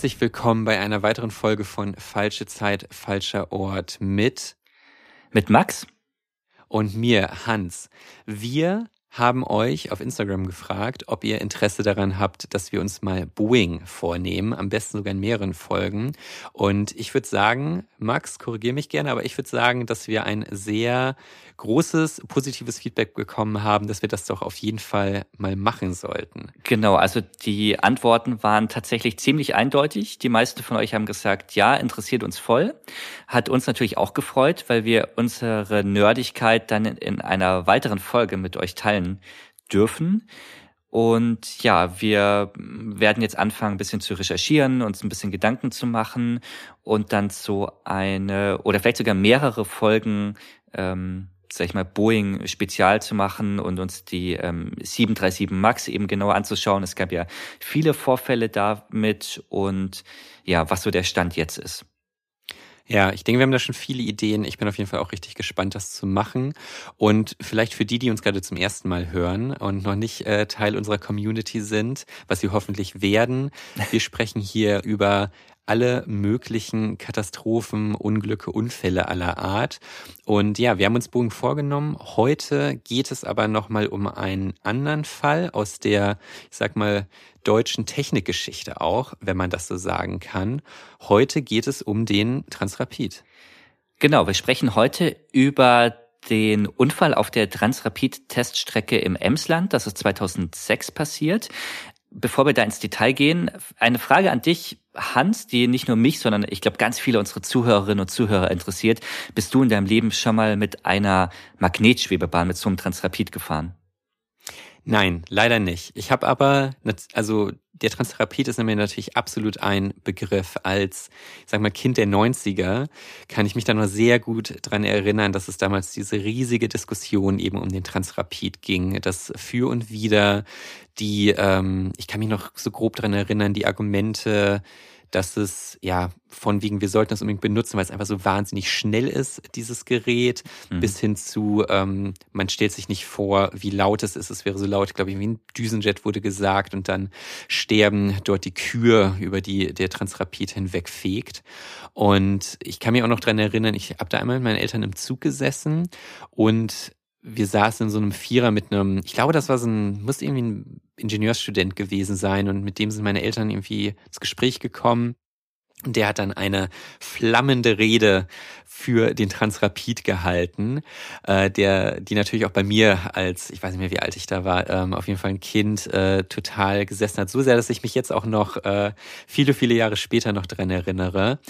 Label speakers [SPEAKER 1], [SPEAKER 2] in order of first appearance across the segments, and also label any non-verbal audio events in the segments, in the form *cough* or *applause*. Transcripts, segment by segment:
[SPEAKER 1] Herzlich willkommen bei einer weiteren Folge von Falsche Zeit, falscher Ort mit
[SPEAKER 2] mit Max
[SPEAKER 1] und mir Hans. Wir haben euch auf Instagram gefragt, ob ihr Interesse daran habt, dass wir uns mal Boeing vornehmen, am besten sogar in mehreren Folgen. Und ich würde sagen, Max, korrigiere mich gerne, aber ich würde sagen, dass wir ein sehr großes positives Feedback bekommen haben, dass wir das doch auf jeden Fall mal machen sollten.
[SPEAKER 2] Genau, also die Antworten waren tatsächlich ziemlich eindeutig. Die meisten von euch haben gesagt, ja, interessiert uns voll. Hat uns natürlich auch gefreut, weil wir unsere Nerdigkeit dann in einer weiteren Folge mit euch teilen dürfen. Und ja, wir werden jetzt anfangen, ein bisschen zu recherchieren, uns ein bisschen Gedanken zu machen und dann so eine oder vielleicht sogar mehrere Folgen ähm, sag ich mal, Boeing spezial zu machen und uns die ähm, 737 MAX eben genauer anzuschauen. Es gab ja viele Vorfälle damit und ja, was so der Stand jetzt ist.
[SPEAKER 1] Ja, ich denke, wir haben da schon viele Ideen. Ich bin auf jeden Fall auch richtig gespannt, das zu machen. Und vielleicht für die, die uns gerade zum ersten Mal hören und noch nicht äh, Teil unserer Community sind, was sie hoffentlich werden, wir sprechen hier über alle möglichen Katastrophen, Unglücke, Unfälle aller Art. Und ja, wir haben uns Bogen vorgenommen. Heute geht es aber nochmal um einen anderen Fall aus der, ich sag mal, deutschen Technikgeschichte auch, wenn man das so sagen kann. Heute geht es um den Transrapid.
[SPEAKER 2] Genau, wir sprechen heute über den Unfall auf der Transrapid-Teststrecke im Emsland. Das ist 2006 passiert. Bevor wir da ins Detail gehen, eine Frage an dich, Hans, die nicht nur mich, sondern ich glaube ganz viele unserer Zuhörerinnen und Zuhörer interessiert. Bist du in deinem Leben schon mal mit einer Magnetschwebebahn, mit so einem Transrapid gefahren?
[SPEAKER 1] Nein, leider nicht. Ich habe aber, also der Transrapid ist mir natürlich absolut ein Begriff. Als, ich sag mal, Kind der 90er kann ich mich da noch sehr gut dran erinnern, dass es damals diese riesige Diskussion eben um den Transrapid ging, das für und wider die, ähm, ich kann mich noch so grob dran erinnern, die Argumente, dass es ja von wegen, wir sollten das unbedingt benutzen, weil es einfach so wahnsinnig schnell ist, dieses Gerät, mhm. bis hin zu, ähm, man stellt sich nicht vor, wie laut es ist. Es wäre so laut, glaube ich, wie ein Düsenjet wurde gesagt und dann sterben dort die Kühe, über die der Transrapid hinwegfegt. Und ich kann mich auch noch dran erinnern, ich habe da einmal mit meinen Eltern im Zug gesessen und wir saßen in so einem Vierer mit einem, ich glaube, das war so ein, muss irgendwie ein Ingenieursstudent gewesen sein und mit dem sind meine Eltern irgendwie ins Gespräch gekommen. Der hat dann eine flammende Rede für den Transrapid gehalten, äh, der, die natürlich auch bei mir als, ich weiß nicht mehr, wie alt ich da war, ähm, auf jeden Fall ein Kind äh, total gesessen hat. So sehr, dass ich mich jetzt auch noch äh, viele, viele Jahre später noch dran erinnere.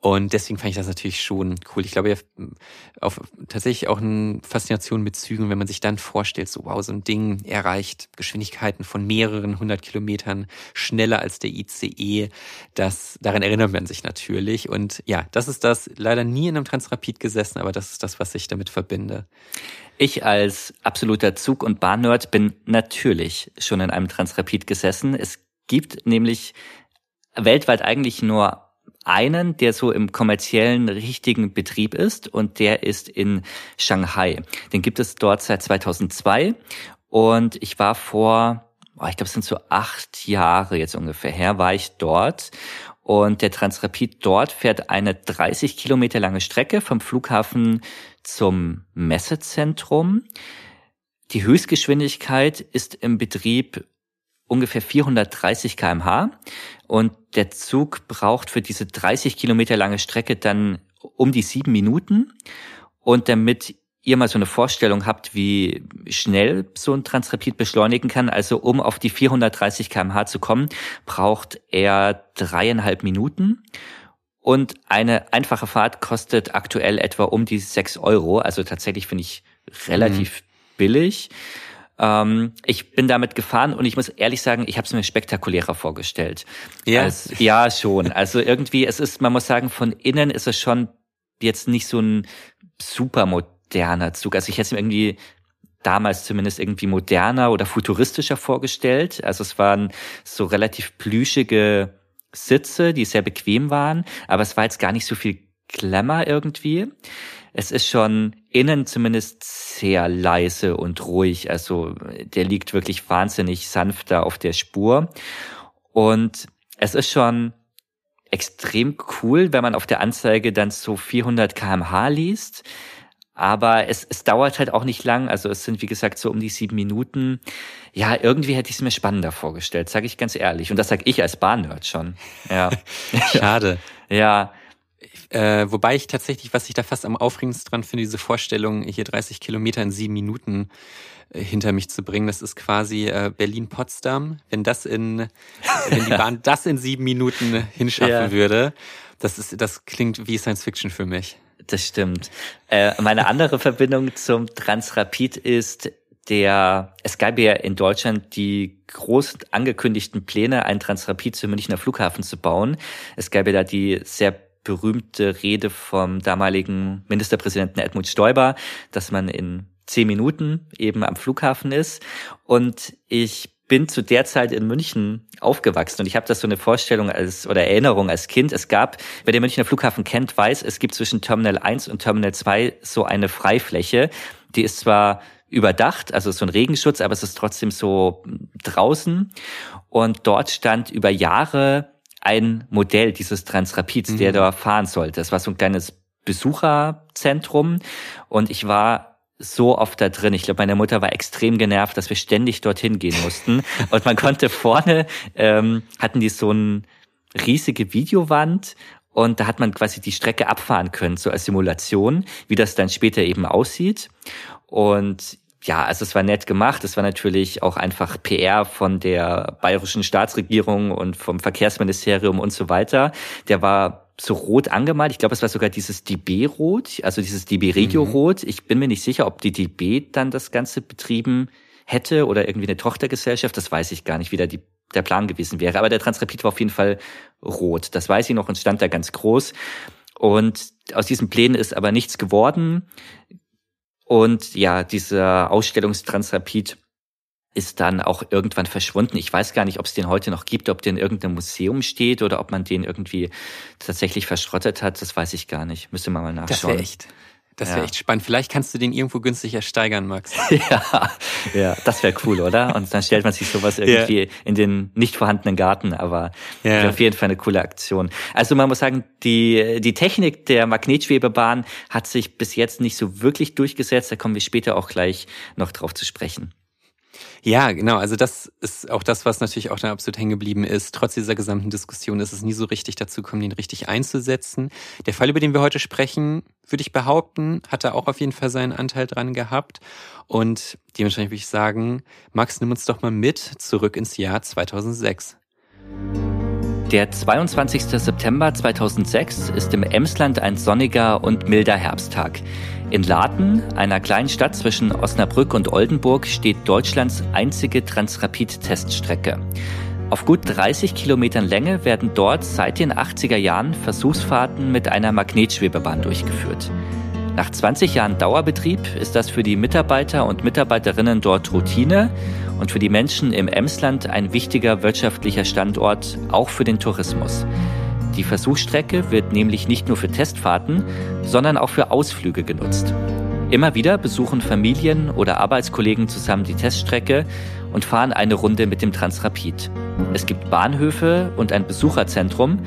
[SPEAKER 1] Und deswegen fand ich das natürlich schon cool. Ich glaube, auf tatsächlich auch eine Faszination mit Zügen, wenn man sich dann vorstellt, so wow, so ein Ding erreicht Geschwindigkeiten von mehreren hundert Kilometern schneller als der ICE. Das, daran erinnert man sich natürlich. Und ja, das ist das leider nie in einem Trans Transrapid gesessen, aber das ist das, was ich damit verbinde.
[SPEAKER 2] Ich als absoluter Zug- und Bahnnerd bin natürlich schon in einem Transrapid gesessen. Es gibt nämlich weltweit eigentlich nur einen, der so im kommerziellen richtigen Betrieb ist und der ist in Shanghai. Den gibt es dort seit 2002 und ich war vor, oh, ich glaube es sind so acht Jahre jetzt ungefähr her, war ich dort und der Transrapid dort fährt eine 30 Kilometer lange Strecke vom Flughafen zum Messezentrum. Die Höchstgeschwindigkeit ist im Betrieb ungefähr 430 kmh und der Zug braucht für diese 30 Kilometer lange Strecke dann um die sieben Minuten. Und damit ihr mal so eine Vorstellung habt, wie schnell so ein Transrapid beschleunigen kann, also um auf die 430 kmh zu kommen, braucht er dreieinhalb Minuten. Und eine einfache Fahrt kostet aktuell etwa um die sechs Euro. Also tatsächlich finde ich relativ mhm. billig. Ähm, ich bin damit gefahren und ich muss ehrlich sagen, ich habe es mir spektakulärer vorgestellt.
[SPEAKER 1] Ja.
[SPEAKER 2] Als, ja, schon. Also irgendwie, es ist, man muss sagen, von innen ist es schon jetzt nicht so ein super moderner Zug. Also ich hätte es mir irgendwie damals zumindest irgendwie moderner oder futuristischer vorgestellt. Also es waren so relativ plüschige Sitze, die sehr bequem waren, aber es war jetzt gar nicht so viel Glamour irgendwie. Es ist schon innen zumindest sehr leise und ruhig. Also der liegt wirklich wahnsinnig sanft da auf der Spur. Und es ist schon extrem cool, wenn man auf der Anzeige dann so 400 kmh liest. Aber es, es dauert halt auch nicht lang. Also es sind, wie gesagt, so um die sieben Minuten. Ja, irgendwie hätte ich es mir spannender vorgestellt, sage ich ganz ehrlich. Und das sage ich als Bahnnerd schon. Ja. *laughs*
[SPEAKER 1] Schade.
[SPEAKER 2] ja.
[SPEAKER 1] Äh, wobei ich tatsächlich, was ich da fast am aufregendsten dran finde, diese Vorstellung, hier 30 Kilometer in sieben Minuten äh, hinter mich zu bringen. Das ist quasi äh, Berlin-Potsdam. Wenn das in, wenn die Bahn *laughs* das in sieben Minuten hinschaffen ja. würde, das ist, das klingt wie Science Fiction für mich.
[SPEAKER 2] Das stimmt. Äh, meine andere Verbindung zum Transrapid ist der, es gab ja in Deutschland die groß angekündigten Pläne, ein Transrapid zum Münchner Flughafen zu bauen. Es gab ja da die sehr berühmte Rede vom damaligen Ministerpräsidenten Edmund Stoiber, dass man in zehn Minuten eben am Flughafen ist. Und ich bin zu der Zeit in München aufgewachsen und ich habe das so eine Vorstellung als oder Erinnerung als Kind. Es gab, wer den Münchner Flughafen kennt, weiß, es gibt zwischen Terminal 1 und Terminal 2 so eine Freifläche. Die ist zwar überdacht, also so ein Regenschutz, aber es ist trotzdem so draußen. Und dort stand über Jahre ein Modell dieses Transrapids, mhm. der da fahren sollte. Das war so ein kleines Besucherzentrum und ich war so oft da drin. Ich glaube, meine Mutter war extrem genervt, dass wir ständig dorthin gehen *laughs* mussten. Und man konnte vorne, ähm, hatten die so eine riesige Videowand und da hat man quasi die Strecke abfahren können, so als Simulation, wie das dann später eben aussieht. Und ja, also es war nett gemacht. Es war natürlich auch einfach PR von der bayerischen Staatsregierung und vom Verkehrsministerium und so weiter. Der war so rot angemalt. Ich glaube, es war sogar dieses DB-Rot, also dieses DB-Regio-Rot. Mhm. Ich bin mir nicht sicher, ob die DB dann das Ganze betrieben hätte oder irgendwie eine Tochtergesellschaft. Das weiß ich gar nicht, wie da die, der Plan gewesen wäre. Aber der Transrapid war auf jeden Fall rot. Das weiß ich noch und stand da ganz groß. Und aus diesen Plänen ist aber nichts geworden. Und ja, dieser Ausstellungstransrapid ist dann auch irgendwann verschwunden. Ich weiß gar nicht, ob es den heute noch gibt, ob der in irgendeinem Museum steht oder ob man den irgendwie tatsächlich verschrottet hat. Das weiß ich gar nicht. Müsste man mal nachschauen. Das
[SPEAKER 1] wäre echt. Das wäre ja. echt spannend. Vielleicht kannst du den irgendwo günstig ersteigern, Max. *laughs*
[SPEAKER 2] ja, ja, das wäre cool, oder? Und dann stellt man sich sowas irgendwie ja. in den nicht vorhandenen Garten, aber ja. auf jeden Fall eine coole Aktion. Also man muss sagen, die, die Technik der Magnetschwebebahn hat sich bis jetzt nicht so wirklich durchgesetzt. Da kommen wir später auch gleich noch drauf zu sprechen.
[SPEAKER 1] Ja, genau. Also das ist auch das, was natürlich auch da absolut hängen geblieben ist. Trotz dieser gesamten Diskussion ist es nie so richtig dazu gekommen, den richtig einzusetzen. Der Fall, über den wir heute sprechen, würde ich behaupten, hat da auch auf jeden Fall seinen Anteil dran gehabt. Und dementsprechend würde ich sagen, Max, nimm uns doch mal mit zurück ins Jahr 2006.
[SPEAKER 2] Der 22. September 2006 ist im Emsland ein sonniger und milder Herbsttag. In Laten, einer kleinen Stadt zwischen Osnabrück und Oldenburg, steht Deutschlands einzige Transrapid-Teststrecke. Auf gut 30 Kilometern Länge werden dort seit den 80er Jahren Versuchsfahrten mit einer Magnetschwebebahn durchgeführt. Nach 20 Jahren Dauerbetrieb ist das für die Mitarbeiter und Mitarbeiterinnen dort Routine und für die Menschen im Emsland ein wichtiger wirtschaftlicher Standort, auch für den Tourismus. Die Versuchsstrecke wird nämlich nicht nur für Testfahrten, sondern auch für Ausflüge genutzt. Immer wieder besuchen Familien oder Arbeitskollegen zusammen die Teststrecke und fahren eine Runde mit dem Transrapid. Es gibt Bahnhöfe und ein Besucherzentrum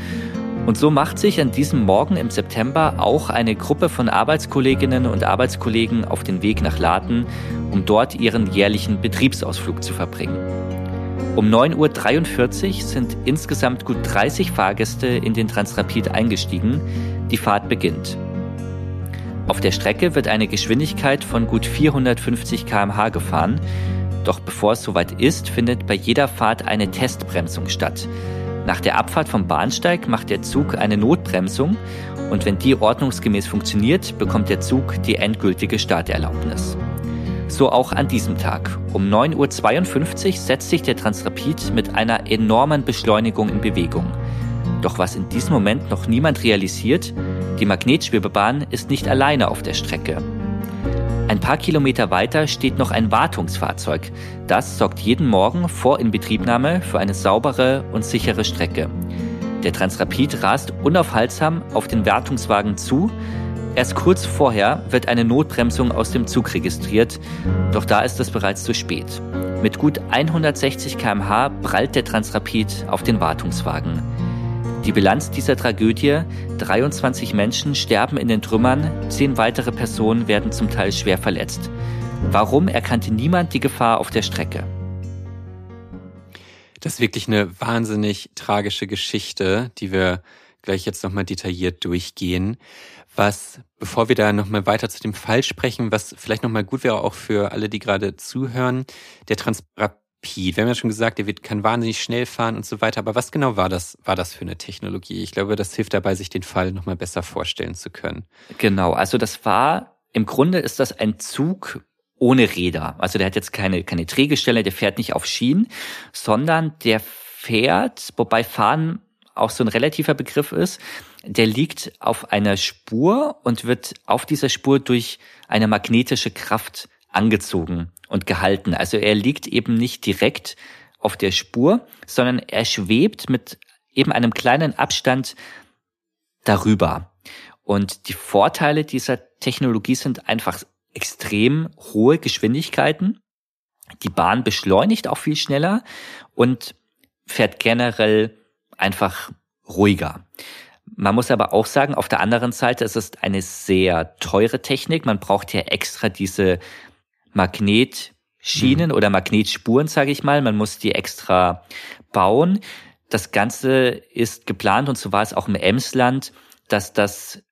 [SPEAKER 2] und so macht sich an diesem Morgen im September auch eine Gruppe von Arbeitskolleginnen und Arbeitskollegen auf den Weg nach Laden, um dort ihren jährlichen Betriebsausflug zu verbringen. Um 9.43 Uhr sind insgesamt gut 30 Fahrgäste in den Transrapid eingestiegen. Die Fahrt beginnt. Auf der Strecke wird eine Geschwindigkeit von gut 450 km/h gefahren. Doch bevor es soweit ist, findet bei jeder Fahrt eine Testbremsung statt. Nach der Abfahrt vom Bahnsteig macht der Zug eine Notbremsung und wenn die ordnungsgemäß funktioniert, bekommt der Zug die endgültige Starterlaubnis. So auch an diesem Tag. Um 9.52 Uhr setzt sich der Transrapid mit einer enormen Beschleunigung in Bewegung. Doch was in diesem Moment noch niemand realisiert, die Magnetschwebebahn ist nicht alleine auf der Strecke. Ein paar Kilometer weiter steht noch ein Wartungsfahrzeug. Das sorgt jeden Morgen vor Inbetriebnahme für eine saubere und sichere Strecke. Der Transrapid rast unaufhaltsam auf den Wartungswagen zu. Erst kurz vorher wird eine Notbremsung aus dem Zug registriert, doch da ist es bereits zu spät. Mit gut 160 km/h prallt der Transrapid auf den Wartungswagen. Die Bilanz dieser Tragödie, 23 Menschen sterben in den Trümmern, 10 weitere Personen werden zum Teil schwer verletzt. Warum erkannte niemand die Gefahr auf der Strecke?
[SPEAKER 1] Das ist wirklich eine wahnsinnig tragische Geschichte, die wir gleich jetzt nochmal detailliert durchgehen. Was, bevor wir da nochmal weiter zu dem Fall sprechen, was vielleicht nochmal gut wäre auch für alle, die gerade zuhören, der Transport Pete. Wir haben ja schon gesagt, der wird, kann wahnsinnig schnell fahren und so weiter. Aber was genau war das, war das für eine Technologie? Ich glaube, das hilft dabei, sich den Fall nochmal besser vorstellen zu können.
[SPEAKER 2] Genau. Also das war, im Grunde ist das ein Zug ohne Räder. Also der hat jetzt keine, keine Drehgestelle, der fährt nicht auf Schienen, sondern der fährt, wobei fahren auch so ein relativer Begriff ist, der liegt auf einer Spur und wird auf dieser Spur durch eine magnetische Kraft angezogen und gehalten. Also er liegt eben nicht direkt auf der Spur, sondern er schwebt mit eben einem kleinen Abstand darüber. Und die Vorteile dieser Technologie sind einfach extrem hohe Geschwindigkeiten. Die Bahn beschleunigt auch viel schneller und fährt generell einfach ruhiger. Man muss aber auch sagen, auf der anderen Seite es ist eine sehr teure Technik. Man braucht ja extra diese Magnetschienen mhm. oder Magnetspuren, sage ich mal. Man muss die extra bauen. Das Ganze ist geplant und so war es auch im Emsland, dass das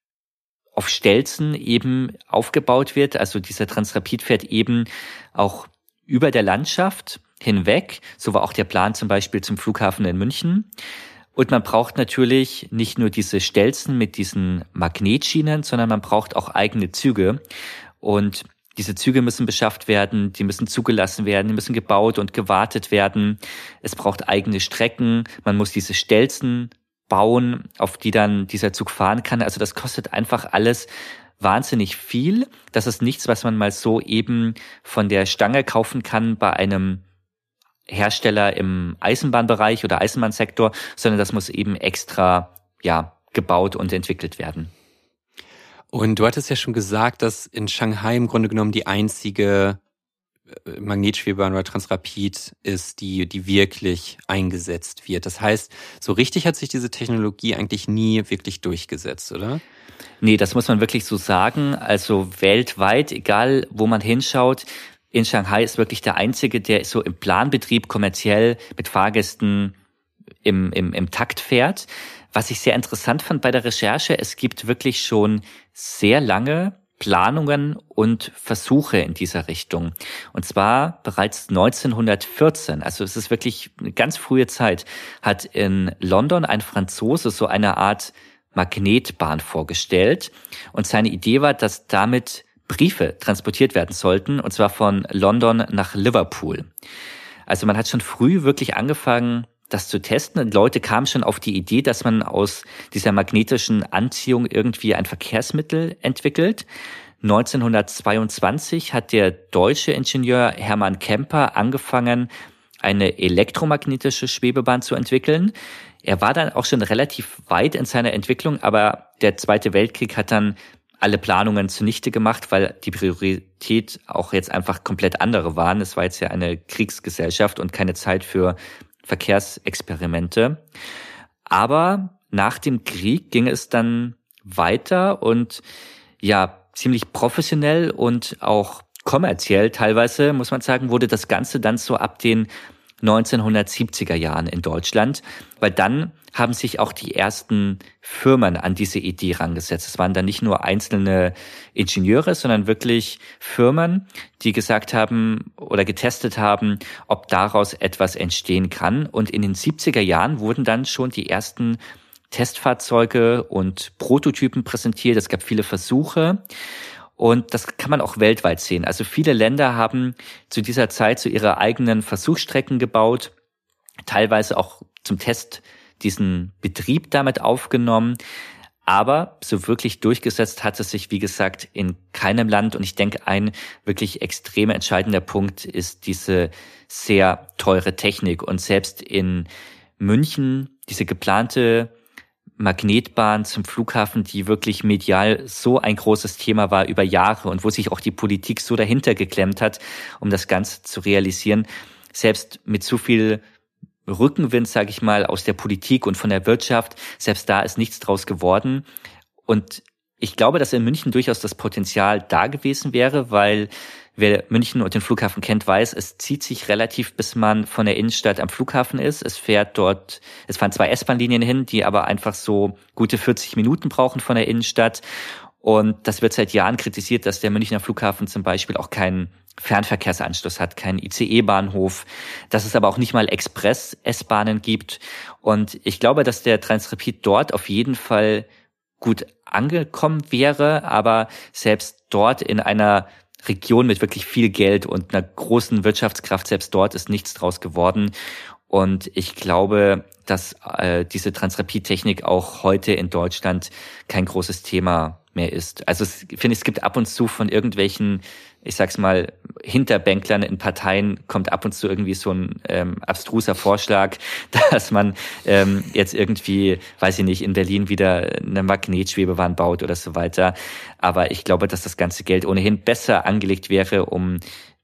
[SPEAKER 2] auf Stelzen eben aufgebaut wird. Also dieser Transrapid fährt eben auch über der Landschaft hinweg. So war auch der Plan zum Beispiel zum Flughafen in München. Und man braucht natürlich nicht nur diese Stelzen mit diesen Magnetschienen, sondern man braucht auch eigene Züge. Und diese Züge müssen beschafft werden, die müssen zugelassen werden, die müssen gebaut und gewartet werden. Es braucht eigene Strecken, man muss diese Stelzen bauen, auf die dann dieser Zug fahren kann. Also das kostet einfach alles wahnsinnig viel. Das ist nichts, was man mal so eben von der Stange kaufen kann bei einem Hersteller im Eisenbahnbereich oder Eisenbahnsektor, sondern das muss eben extra, ja, gebaut und entwickelt werden.
[SPEAKER 1] Und du hattest ja schon gesagt, dass in Shanghai im Grunde genommen die einzige äh, Magnetschwebebahn oder Transrapid ist, die, die wirklich eingesetzt wird. Das heißt, so richtig hat sich diese Technologie eigentlich nie wirklich durchgesetzt, oder?
[SPEAKER 2] Nee, das muss man wirklich so sagen. Also weltweit, egal wo man hinschaut, in Shanghai ist wirklich der einzige, der so im Planbetrieb kommerziell mit Fahrgästen im, im, im Takt fährt. Was ich sehr interessant fand bei der Recherche, es gibt wirklich schon sehr lange Planungen und Versuche in dieser Richtung. Und zwar bereits 1914, also es ist wirklich eine ganz frühe Zeit, hat in London ein Franzose so eine Art Magnetbahn vorgestellt. Und seine Idee war, dass damit Briefe transportiert werden sollten, und zwar von London nach Liverpool. Also man hat schon früh wirklich angefangen, das zu testen. Und Leute kamen schon auf die Idee, dass man aus dieser magnetischen Anziehung irgendwie ein Verkehrsmittel entwickelt. 1922 hat der deutsche Ingenieur Hermann Kemper angefangen, eine elektromagnetische Schwebebahn zu entwickeln. Er war dann auch schon relativ weit in seiner Entwicklung, aber der Zweite Weltkrieg hat dann alle Planungen zunichte gemacht, weil die Priorität auch jetzt einfach komplett andere waren. Es war jetzt ja eine Kriegsgesellschaft und keine Zeit für Verkehrsexperimente. Aber nach dem Krieg ging es dann weiter und ja, ziemlich professionell und auch kommerziell teilweise, muss man sagen, wurde das Ganze dann so ab den 1970er Jahren in Deutschland, weil dann haben sich auch die ersten Firmen an diese Idee rangesetzt. Es waren dann nicht nur einzelne Ingenieure, sondern wirklich Firmen, die gesagt haben oder getestet haben, ob daraus etwas entstehen kann. Und in den 70er Jahren wurden dann schon die ersten Testfahrzeuge und Prototypen präsentiert. Es gab viele Versuche. Und das kann man auch weltweit sehen. Also viele Länder haben zu dieser Zeit so ihre eigenen Versuchsstrecken gebaut, teilweise auch zum Test diesen Betrieb damit aufgenommen. Aber so wirklich durchgesetzt hat es sich, wie gesagt, in keinem Land. Und ich denke, ein wirklich extrem entscheidender Punkt ist diese sehr teure Technik. Und selbst in München, diese geplante Magnetbahn zum Flughafen, die wirklich medial so ein großes Thema war über Jahre und wo sich auch die Politik so dahinter geklemmt hat, um das Ganze zu realisieren. Selbst mit so viel Rückenwind, sage ich mal, aus der Politik und von der Wirtschaft, selbst da ist nichts draus geworden. Und ich glaube, dass in München durchaus das Potenzial da gewesen wäre, weil Wer München und den Flughafen kennt, weiß, es zieht sich relativ, bis man von der Innenstadt am Flughafen ist. Es fährt dort, es fahren zwei S-Bahn-Linien hin, die aber einfach so gute 40 Minuten brauchen von der Innenstadt. Und das wird seit Jahren kritisiert, dass der Münchner Flughafen zum Beispiel auch keinen Fernverkehrsanschluss hat, keinen ICE-Bahnhof, dass es aber auch nicht mal Express-S-Bahnen gibt. Und ich glaube, dass der Transrapid dort auf jeden Fall gut angekommen wäre, aber selbst dort in einer Region mit wirklich viel Geld und einer großen Wirtschaftskraft, selbst dort ist nichts draus geworden. Und ich glaube, dass äh, diese Transrapid-Technik auch heute in Deutschland kein großes Thema mehr ist. Also es, ich finde, es gibt ab und zu von irgendwelchen ich sag's mal, Hinterbänklern in Parteien kommt ab und zu irgendwie so ein ähm, abstruser Vorschlag, *laughs* dass man ähm, jetzt irgendwie, weiß ich nicht, in Berlin wieder eine Magnetschwebebahn baut oder so weiter. Aber ich glaube, dass das ganze Geld ohnehin besser angelegt wäre, um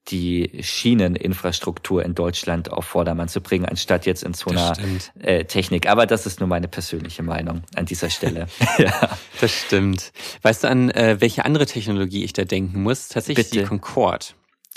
[SPEAKER 2] die Schieneninfrastruktur in Deutschland auf Vordermann zu bringen, anstatt jetzt in so einer äh, Technik. Aber das ist nur meine persönliche Meinung an dieser Stelle. *laughs*
[SPEAKER 1] ja. Das stimmt. Weißt du, an äh, welche andere Technologie ich da denken muss? Tatsächlich Bitte. die Concorde.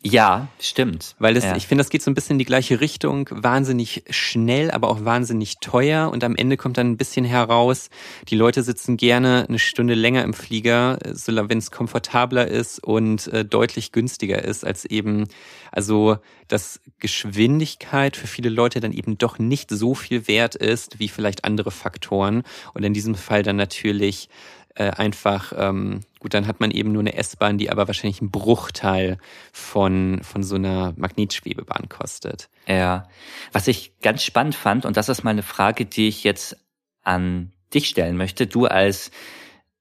[SPEAKER 2] Ja, stimmt.
[SPEAKER 1] Weil es,
[SPEAKER 2] ja.
[SPEAKER 1] ich finde, das geht so ein bisschen in die gleiche Richtung. Wahnsinnig schnell, aber auch wahnsinnig teuer. Und am Ende kommt dann ein bisschen heraus, die Leute sitzen gerne eine Stunde länger im Flieger, so wenn es komfortabler ist und äh, deutlich günstiger ist als eben, also dass Geschwindigkeit für viele Leute dann eben doch nicht so viel wert ist wie vielleicht andere Faktoren. Und in diesem Fall dann natürlich äh, einfach, ähm, gut, dann hat man eben nur eine S-Bahn, die aber wahrscheinlich einen Bruchteil von, von so einer Magnetschwebebahn kostet.
[SPEAKER 2] Ja, was ich ganz spannend fand, und das ist mal eine Frage, die ich jetzt an dich stellen möchte, du als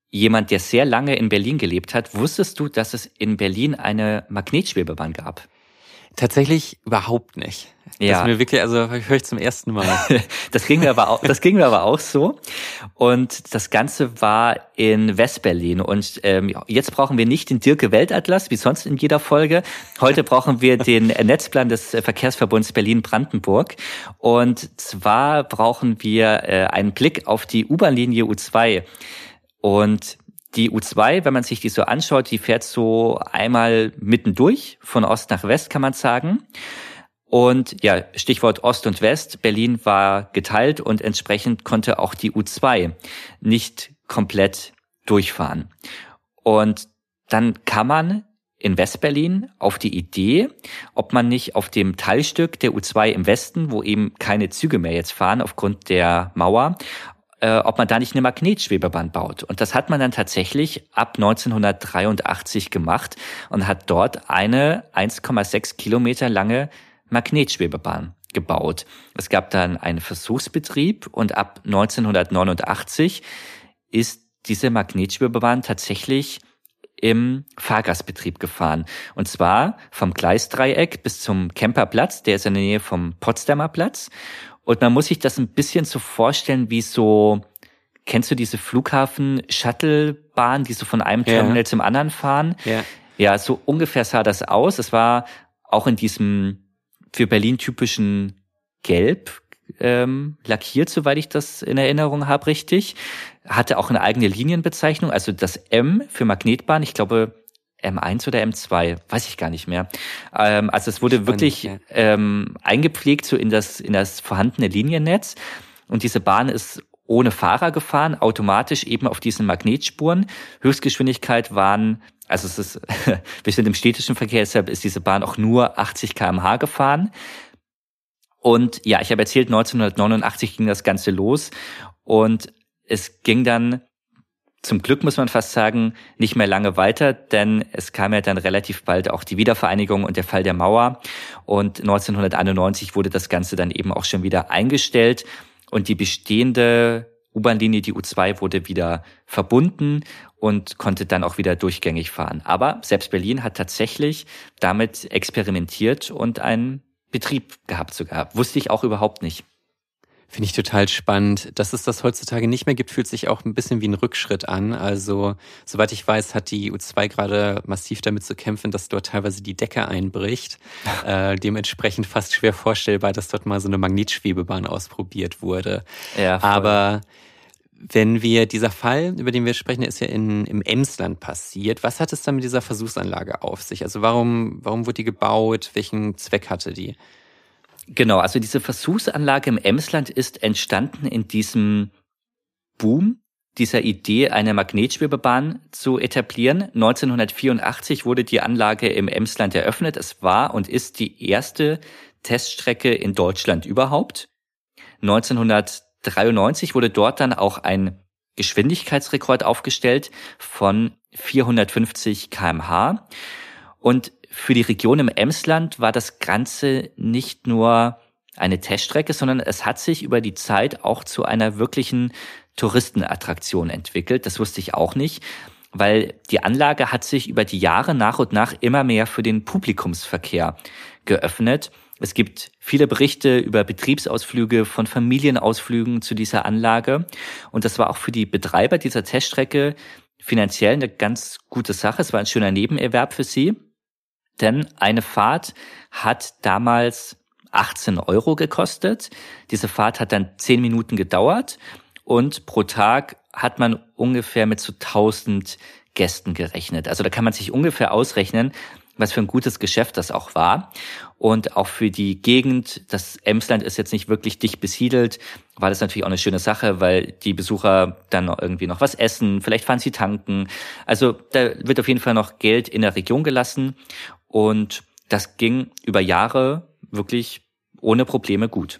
[SPEAKER 2] jemand, der sehr lange in Berlin gelebt hat, wusstest du, dass es in Berlin eine Magnetschwebebahn gab?
[SPEAKER 1] Tatsächlich überhaupt nicht. Ja. Das ist mir wirklich, also höre ich zum ersten Mal. *laughs*
[SPEAKER 2] das ging mir aber auch, das ging mir aber auch so. Und das Ganze war in Westberlin. Und ähm, jetzt brauchen wir nicht den Dirke Weltatlas, wie sonst in jeder Folge. Heute brauchen wir den Netzplan des Verkehrsverbunds Berlin-Brandenburg. Und zwar brauchen wir äh, einen Blick auf die U-Bahn-Linie U2. Und die U2, wenn man sich die so anschaut, die fährt so einmal mittendurch, von Ost nach West kann man sagen. Und ja, Stichwort Ost und West, Berlin war geteilt und entsprechend konnte auch die U2 nicht komplett durchfahren. Und dann kann man in Westberlin auf die Idee, ob man nicht auf dem Teilstück der U2 im Westen, wo eben keine Züge mehr jetzt fahren aufgrund der Mauer, äh, ob man da nicht eine Magnetschwebebahn baut. Und das hat man dann tatsächlich ab 1983 gemacht und hat dort eine 1,6 Kilometer lange Magnetschwebebahn gebaut. Es gab dann einen Versuchsbetrieb und ab 1989 ist diese Magnetschwebebahn tatsächlich im Fahrgastbetrieb gefahren. Und zwar vom Gleisdreieck bis zum Camperplatz, der ist in der Nähe vom Potsdamer Platz. Und man muss sich das ein bisschen so vorstellen, wie so, kennst du diese Flughafen-Shuttlebahn, die so von einem Terminal ja. zum anderen fahren? Ja. Ja, so ungefähr sah das aus. Es war auch in diesem für Berlin typischen Gelb ähm, lackiert, soweit ich das in Erinnerung habe, richtig. Hatte auch eine eigene Linienbezeichnung, also das M für Magnetbahn. Ich glaube, M1 oder M2, weiß ich gar nicht mehr. Ähm, also es wurde Spannend, wirklich ja. ähm, eingepflegt so in das, in das vorhandene Liniennetz. Und diese Bahn ist ohne Fahrer gefahren, automatisch eben auf diesen Magnetspuren. Höchstgeschwindigkeit waren, also es ist, *laughs* wir sind im städtischen Verkehr, deshalb ist diese Bahn auch nur 80 kmh gefahren. Und ja, ich habe erzählt, 1989 ging das Ganze los und es ging dann zum Glück muss man fast sagen, nicht mehr lange weiter, denn es kam ja dann relativ bald auch die Wiedervereinigung und der Fall der Mauer. Und 1991 wurde das Ganze dann eben auch schon wieder eingestellt und die bestehende U-Bahn-Linie, die U2, wurde wieder verbunden und konnte dann auch wieder durchgängig fahren. Aber selbst Berlin hat tatsächlich damit experimentiert und einen Betrieb gehabt sogar. Wusste ich auch überhaupt nicht.
[SPEAKER 1] Finde ich total spannend. Dass es das heutzutage nicht mehr gibt, fühlt sich auch ein bisschen wie ein Rückschritt an. Also, soweit ich weiß, hat die U2 gerade massiv damit zu kämpfen, dass dort teilweise die Decke einbricht. *laughs* äh, dementsprechend fast schwer vorstellbar, dass dort mal so eine Magnetschwebebahn ausprobiert wurde. Ja, voll. Aber wenn wir, dieser Fall, über den wir sprechen, ist ja in, im Emsland passiert. Was hat es dann mit dieser Versuchsanlage auf sich? Also warum, warum wurde die gebaut? Welchen Zweck hatte die?
[SPEAKER 2] Genau, also diese Versuchsanlage im Emsland ist entstanden in diesem Boom dieser Idee, eine Magnetschwebebahn zu etablieren. 1984 wurde die Anlage im Emsland eröffnet. Es war und ist die erste Teststrecke in Deutschland überhaupt. 1993 wurde dort dann auch ein Geschwindigkeitsrekord aufgestellt von 450 kmh. Und für die Region im Emsland war das Ganze nicht nur eine Teststrecke, sondern es hat sich über die Zeit auch zu einer wirklichen Touristenattraktion entwickelt. Das wusste ich auch nicht, weil die Anlage hat sich über die Jahre nach und nach immer mehr für den Publikumsverkehr geöffnet. Es gibt viele Berichte über Betriebsausflüge von Familienausflügen zu dieser Anlage. Und das war auch für die Betreiber dieser Teststrecke finanziell eine ganz gute Sache. Es war ein schöner Nebenerwerb für sie. Denn eine Fahrt hat damals 18 Euro gekostet. Diese Fahrt hat dann 10 Minuten gedauert und pro Tag hat man ungefähr mit so 1000 Gästen gerechnet. Also da kann man sich ungefähr ausrechnen, was für ein gutes Geschäft das auch war. Und auch für die Gegend, das Emsland ist jetzt nicht wirklich dicht besiedelt, war das natürlich auch eine schöne Sache, weil die Besucher dann irgendwie noch was essen, vielleicht fahren sie tanken. Also da wird auf jeden Fall noch Geld in der Region gelassen. Und das ging über Jahre wirklich ohne Probleme gut.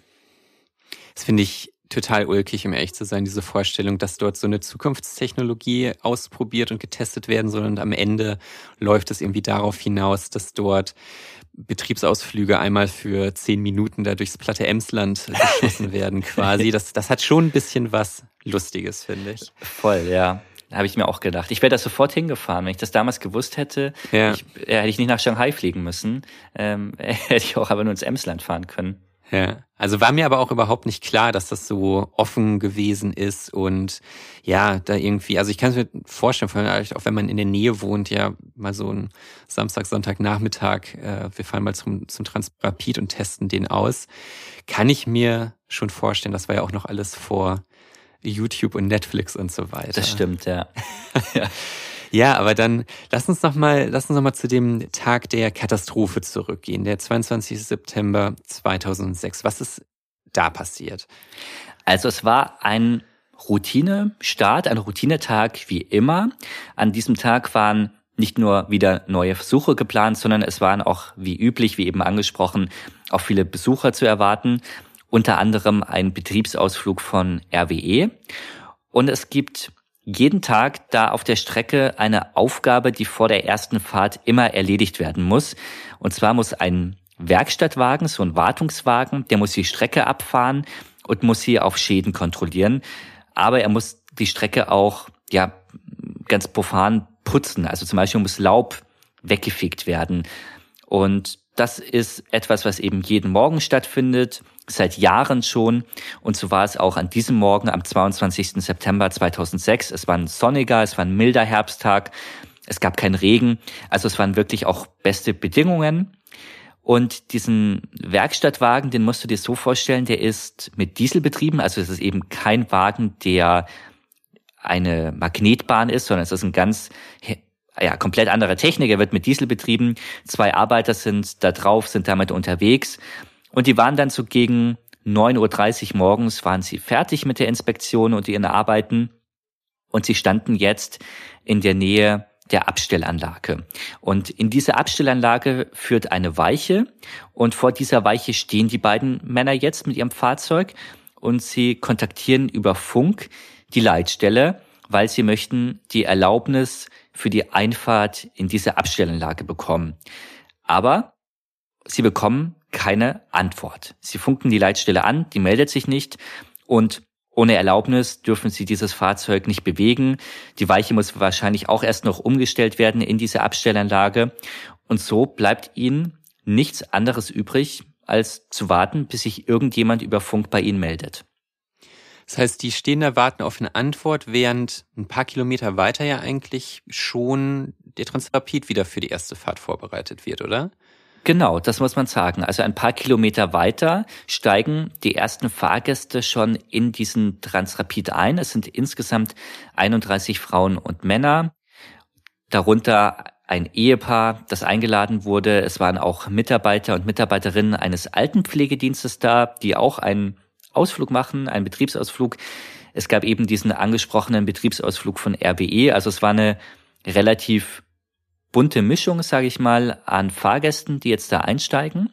[SPEAKER 1] Das finde ich total ulkig, um ehrlich zu sein, diese Vorstellung, dass dort so eine Zukunftstechnologie ausprobiert und getestet werden soll und am Ende läuft es irgendwie darauf hinaus, dass dort Betriebsausflüge einmal für zehn Minuten da durchs platte Emsland geschossen *laughs* werden quasi. Das, das hat schon ein bisschen was Lustiges, finde ich.
[SPEAKER 2] Voll, ja. Habe ich mir auch gedacht. Ich wäre da sofort hingefahren. Wenn ich das damals gewusst hätte, ja. ich, äh, hätte ich nicht nach Shanghai fliegen müssen. Ähm, *laughs* hätte ich auch aber nur ins Emsland fahren können.
[SPEAKER 1] Ja, also war mir aber auch überhaupt nicht klar, dass das so offen gewesen ist und ja, da irgendwie, also ich kann es mir vorstellen, vielleicht auch wenn man in der Nähe wohnt, ja, mal so ein Samstag, Sonntagnachmittag, äh, wir fahren mal zum, zum Transrapid und testen den aus, kann ich mir schon vorstellen, das war ja auch noch alles vor YouTube und Netflix und so weiter.
[SPEAKER 2] Das stimmt, *laughs* ja.
[SPEAKER 1] ja. Aber dann lass uns noch mal, lass uns noch mal zu dem Tag der Katastrophe zurückgehen, der 22. September 2006. Was ist da passiert?
[SPEAKER 2] Also es war ein Routinestart, ein Routinetag wie immer. An diesem Tag waren nicht nur wieder neue Versuche geplant, sondern es waren auch wie üblich, wie eben angesprochen, auch viele Besucher zu erwarten unter anderem ein Betriebsausflug von RWE. Und es gibt jeden Tag da auf der Strecke eine Aufgabe, die vor der ersten Fahrt immer erledigt werden muss. Und zwar muss ein Werkstattwagen, so ein Wartungswagen, der muss die Strecke abfahren und muss sie auf Schäden kontrollieren. Aber er muss die Strecke auch, ja, ganz profan putzen. Also zum Beispiel muss Laub weggefegt werden. Und das ist etwas, was eben jeden Morgen stattfindet seit Jahren schon. Und so war es auch an diesem Morgen am 22. September 2006. Es war ein sonniger, es war ein milder Herbsttag. Es gab keinen Regen. Also es waren wirklich auch beste Bedingungen. Und diesen Werkstattwagen, den musst du dir so vorstellen, der ist mit Diesel betrieben. Also es ist eben kein Wagen, der eine Magnetbahn ist, sondern es ist ein ganz ja, komplett anderer Technik. Er wird mit Diesel betrieben. Zwei Arbeiter sind da drauf, sind damit unterwegs. Und die waren dann so gegen 9.30 Uhr morgens waren sie fertig mit der Inspektion und ihren Arbeiten. Und sie standen jetzt in der Nähe der Abstellanlage. Und in diese Abstellanlage führt eine Weiche. Und vor dieser Weiche stehen die beiden Männer jetzt mit ihrem Fahrzeug. Und sie kontaktieren über Funk die Leitstelle, weil sie möchten die Erlaubnis für die Einfahrt in diese Abstellanlage bekommen. Aber sie bekommen keine Antwort. Sie funken die Leitstelle an, die meldet sich nicht und ohne Erlaubnis dürfen sie dieses Fahrzeug nicht bewegen. Die Weiche muss wahrscheinlich auch erst noch umgestellt werden in diese Abstellanlage. Und so bleibt ihnen nichts anderes übrig, als zu warten, bis sich irgendjemand über Funk bei ihnen meldet.
[SPEAKER 1] Das heißt, die stehen da, warten auf eine Antwort, während ein paar Kilometer weiter ja eigentlich schon der Transrapid wieder für die erste Fahrt vorbereitet wird, oder?
[SPEAKER 2] Genau, das muss man sagen. Also ein paar Kilometer weiter steigen die ersten Fahrgäste schon in diesen Transrapid ein. Es sind insgesamt 31 Frauen und Männer, darunter ein Ehepaar, das eingeladen wurde. Es waren auch Mitarbeiter und Mitarbeiterinnen eines Altenpflegedienstes da, die auch einen Ausflug machen, einen Betriebsausflug. Es gab eben diesen angesprochenen Betriebsausflug von RBE. Also es war eine relativ bunte Mischung, sage ich mal, an Fahrgästen, die jetzt da einsteigen.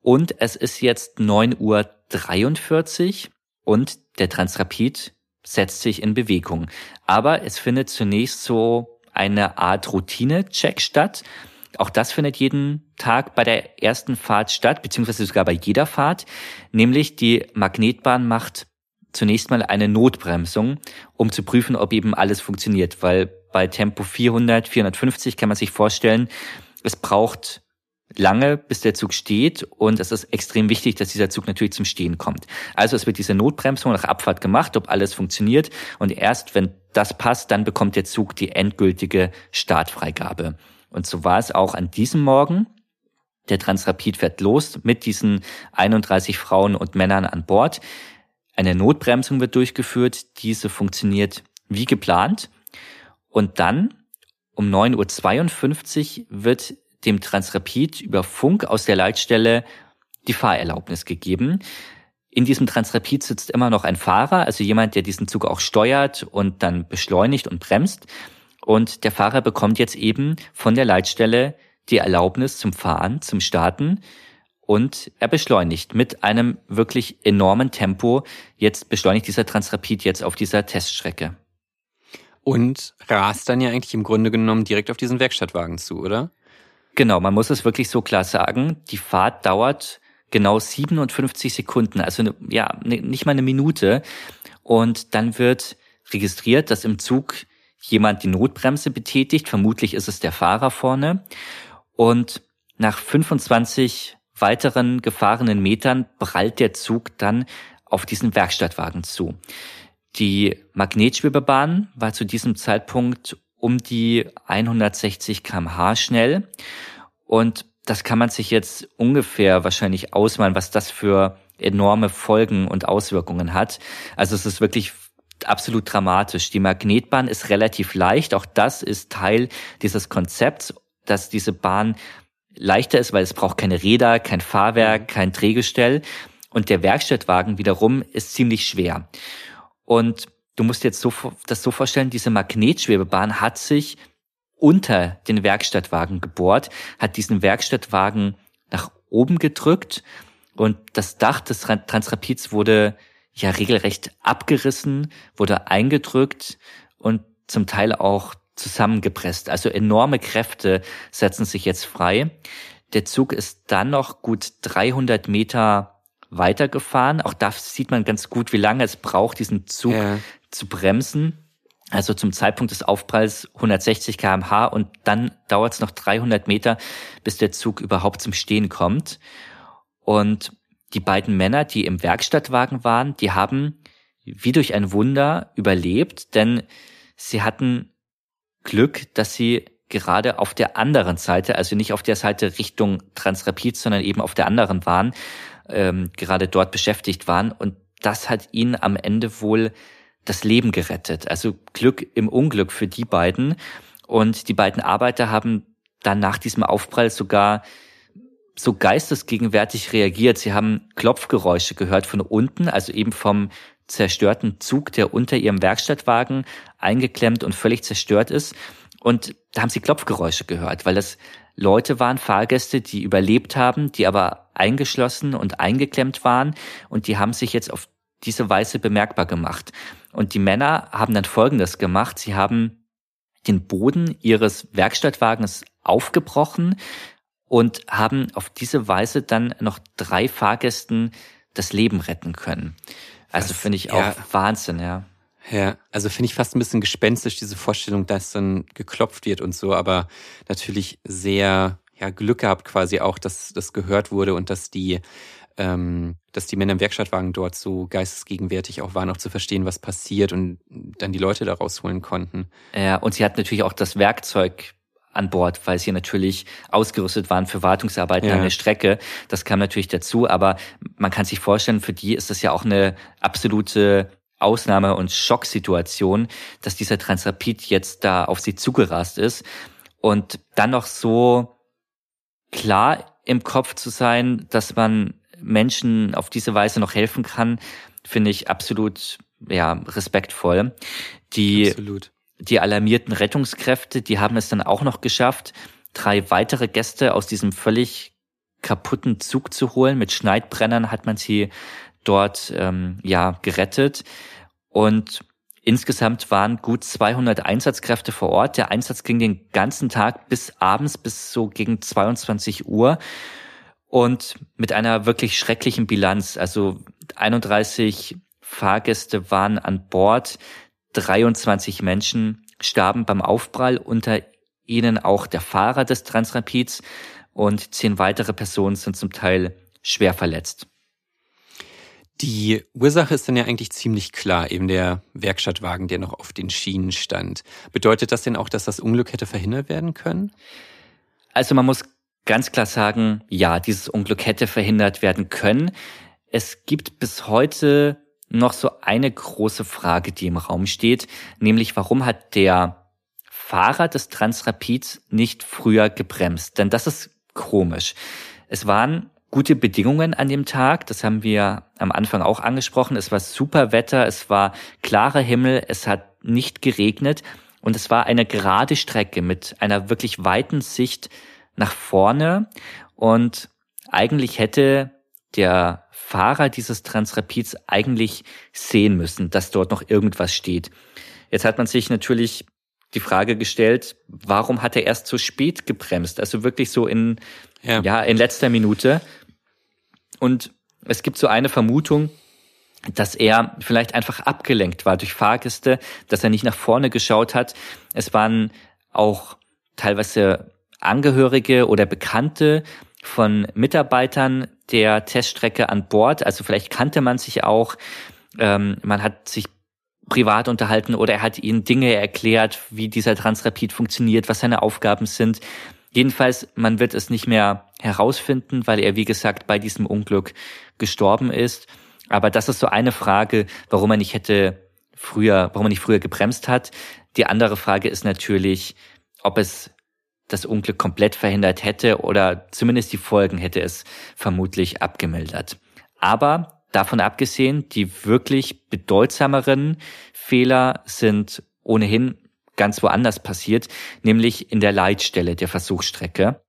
[SPEAKER 2] Und es ist jetzt 9.43 Uhr und der Transrapid setzt sich in Bewegung. Aber es findet zunächst so eine Art Routine-Check statt. Auch das findet jeden Tag bei der ersten Fahrt statt, beziehungsweise sogar bei jeder Fahrt. Nämlich die Magnetbahn macht zunächst mal eine Notbremsung, um zu prüfen, ob eben alles funktioniert, weil bei Tempo 400, 450 kann man sich vorstellen, es braucht lange, bis der Zug steht und es ist extrem wichtig, dass dieser Zug natürlich zum Stehen kommt. Also es wird diese Notbremsung nach Abfahrt gemacht, ob alles funktioniert und erst wenn das passt, dann bekommt der Zug die endgültige Startfreigabe. Und so war es auch an diesem Morgen. Der Transrapid fährt los mit diesen 31 Frauen und Männern an Bord. Eine Notbremsung wird durchgeführt. Diese funktioniert wie geplant. Und dann um 9.52 Uhr wird dem Transrapid über Funk aus der Leitstelle die Fahrerlaubnis gegeben. In diesem Transrapid sitzt immer noch ein Fahrer, also jemand, der diesen Zug auch steuert und dann beschleunigt und bremst. Und der Fahrer bekommt jetzt eben von der Leitstelle die Erlaubnis zum Fahren, zum Starten. Und er beschleunigt mit einem wirklich enormen Tempo. Jetzt beschleunigt dieser Transrapid jetzt auf dieser Teststrecke.
[SPEAKER 1] Und rast dann ja eigentlich im Grunde genommen direkt auf diesen Werkstattwagen zu, oder?
[SPEAKER 2] Genau, man muss es wirklich so klar sagen. Die Fahrt dauert genau 57 Sekunden, also ne, ja, ne, nicht mal eine Minute. Und dann wird registriert, dass im Zug jemand die Notbremse betätigt. Vermutlich ist es der Fahrer vorne. Und nach 25 weiteren gefahrenen Metern prallt der Zug dann auf diesen Werkstattwagen zu. Die Magnetschwebebahn war zu diesem Zeitpunkt um die 160 kmh schnell. Und das kann man sich jetzt ungefähr wahrscheinlich ausmalen, was das für enorme Folgen und Auswirkungen hat. Also es ist wirklich absolut dramatisch. Die Magnetbahn ist relativ leicht. Auch das ist Teil dieses Konzepts, dass diese Bahn leichter ist, weil es braucht keine Räder, kein Fahrwerk, kein Drehgestell. Und der Werkstattwagen wiederum ist ziemlich schwer. Und du musst jetzt so, das so vorstellen, diese Magnetschwebebahn hat sich unter den Werkstattwagen gebohrt, hat diesen Werkstattwagen nach oben gedrückt und das Dach des Transrapids wurde ja regelrecht abgerissen, wurde eingedrückt und zum Teil auch zusammengepresst. Also enorme Kräfte setzen sich jetzt frei. Der Zug ist dann noch gut 300 Meter weitergefahren. Auch da sieht man ganz gut, wie lange es braucht, diesen Zug ja zu bremsen. Also zum Zeitpunkt des Aufpralls 160 kmh und dann dauert es noch 300 Meter, bis der Zug überhaupt zum Stehen kommt. Und die beiden Männer, die im Werkstattwagen waren, die haben wie durch ein Wunder überlebt, denn sie hatten Glück, dass sie gerade auf der anderen Seite, also nicht auf der Seite Richtung Transrapid, sondern eben auf der anderen waren, ähm, gerade dort beschäftigt waren. Und das hat ihnen am Ende wohl das Leben gerettet. Also Glück im Unglück für die beiden. Und die beiden Arbeiter haben dann nach diesem Aufprall sogar so geistesgegenwärtig reagiert. Sie haben Klopfgeräusche gehört von unten, also eben vom zerstörten Zug, der unter ihrem Werkstattwagen eingeklemmt und völlig zerstört ist. Und da haben sie Klopfgeräusche gehört, weil das Leute waren, Fahrgäste, die überlebt haben, die aber eingeschlossen und eingeklemmt waren und die haben sich jetzt auf diese Weise bemerkbar gemacht. Und die Männer haben dann Folgendes gemacht. Sie haben den Boden ihres Werkstattwagens aufgebrochen und haben auf diese Weise dann noch drei Fahrgästen das Leben retten können. Also finde ich auch ja. Wahnsinn, ja.
[SPEAKER 1] Ja, also finde ich fast ein bisschen gespenstisch, diese Vorstellung, dass dann geklopft wird und so, aber natürlich sehr ja, Glück gehabt quasi auch, dass das gehört wurde und dass die, ähm, dass die Männer im Werkstattwagen dort so geistesgegenwärtig auch waren, auch zu verstehen, was passiert und dann die Leute da rausholen konnten.
[SPEAKER 2] Ja, und sie hat natürlich auch das Werkzeug an Bord, weil sie natürlich ausgerüstet waren für Wartungsarbeiten ja. an der Strecke. Das kam natürlich dazu, aber man kann sich vorstellen, für die ist das ja auch eine absolute Ausnahme- und Schocksituation, dass dieser Transrapid jetzt da auf sie zugerast ist und dann noch so klar im Kopf zu sein, dass man Menschen auf diese Weise noch helfen kann, finde ich absolut ja respektvoll. Die absolut. Die alarmierten Rettungskräfte, die haben es dann auch noch geschafft, drei weitere Gäste aus diesem völlig kaputten Zug zu holen. Mit Schneidbrennern hat man sie dort ähm, ja gerettet und insgesamt waren gut 200 Einsatzkräfte vor Ort. Der Einsatz ging den ganzen Tag bis abends bis so gegen 22 Uhr und mit einer wirklich schrecklichen Bilanz. Also 31 Fahrgäste waren an Bord, 23 Menschen starben beim Aufprall, unter ihnen auch der Fahrer des Transrapids und zehn weitere Personen sind zum Teil schwer verletzt.
[SPEAKER 1] Die Ursache ist dann ja eigentlich ziemlich klar, eben der Werkstattwagen, der noch auf den Schienen stand. Bedeutet das denn auch, dass das Unglück hätte verhindert werden können?
[SPEAKER 2] Also man muss ganz klar sagen, ja, dieses Unglück hätte verhindert werden können. Es gibt bis heute noch so eine große Frage, die im Raum steht, nämlich warum hat der Fahrer des Transrapids nicht früher gebremst? Denn das ist komisch. Es waren gute Bedingungen an dem Tag. Das haben wir am Anfang auch angesprochen. Es war super Wetter, es war klarer Himmel, es hat nicht geregnet und es war eine gerade Strecke mit einer wirklich weiten Sicht nach vorne und eigentlich hätte der Fahrer dieses Transrapids eigentlich sehen müssen, dass dort noch irgendwas steht. Jetzt hat man sich natürlich die Frage gestellt, warum hat er erst so spät gebremst? Also wirklich so in, ja, ja in letzter Minute. Und es gibt so eine Vermutung, dass er vielleicht einfach abgelenkt war durch Fahrgäste, dass er nicht nach vorne geschaut hat. Es waren auch teilweise Angehörige oder Bekannte von Mitarbeitern der Teststrecke an Bord. Also vielleicht kannte man sich auch. Ähm, man hat sich privat unterhalten oder er hat ihnen Dinge erklärt, wie dieser Transrapid funktioniert, was seine Aufgaben sind. Jedenfalls, man wird es nicht mehr herausfinden, weil er, wie gesagt, bei diesem Unglück gestorben ist. Aber das ist so eine Frage, warum er nicht hätte früher, warum er nicht früher gebremst hat. Die andere Frage ist natürlich, ob es das Unglück komplett verhindert hätte oder zumindest die Folgen hätte es vermutlich abgemildert. Aber davon abgesehen, die wirklich bedeutsameren Fehler sind ohnehin ganz woanders passiert, nämlich in der Leitstelle der Versuchsstrecke.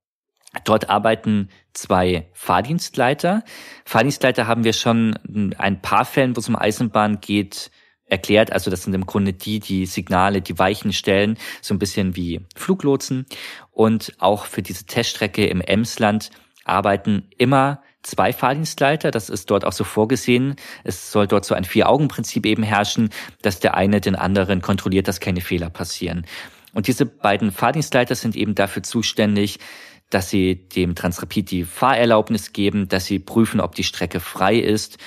[SPEAKER 2] Dort arbeiten zwei Fahrdienstleiter. Fahrdienstleiter haben wir schon in ein paar Fällen, wo es um Eisenbahn geht, erklärt. Also das sind im Grunde die, die Signale, die Weichen stellen, so ein bisschen wie Fluglotsen. Und auch für diese Teststrecke im Emsland arbeiten immer zwei Fahrdienstleiter. Das ist dort auch so vorgesehen. Es soll dort so ein Vier-Augen-Prinzip eben herrschen, dass der eine den anderen kontrolliert, dass keine Fehler passieren. Und diese beiden Fahrdienstleiter sind eben dafür zuständig, dass sie dem Transrapid die Fahrerlaubnis geben, dass sie prüfen, ob die Strecke frei ist.